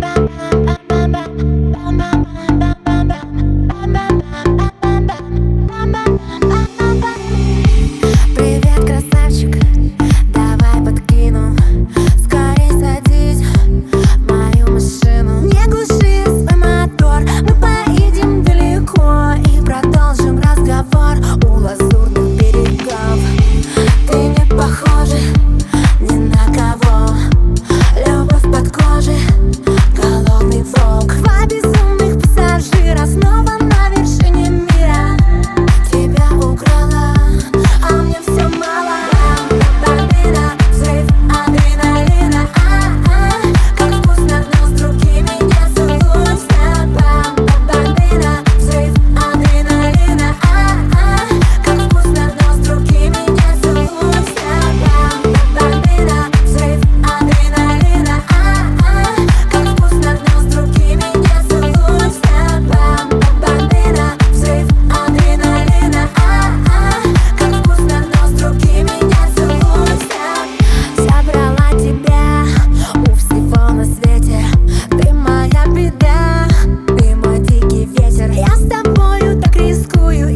ba ba ba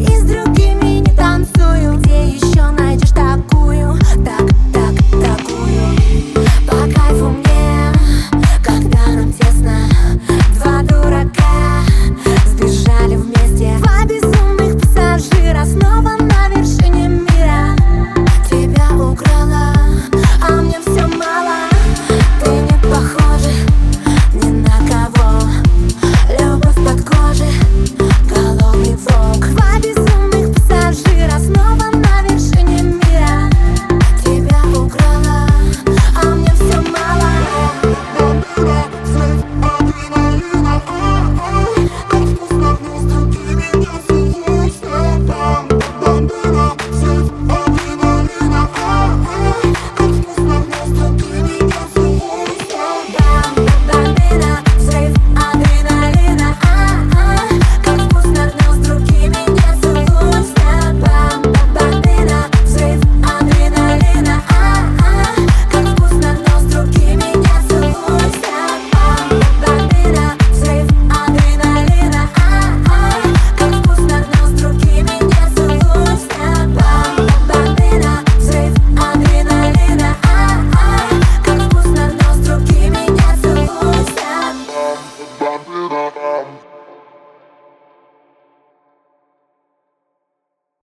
и с другими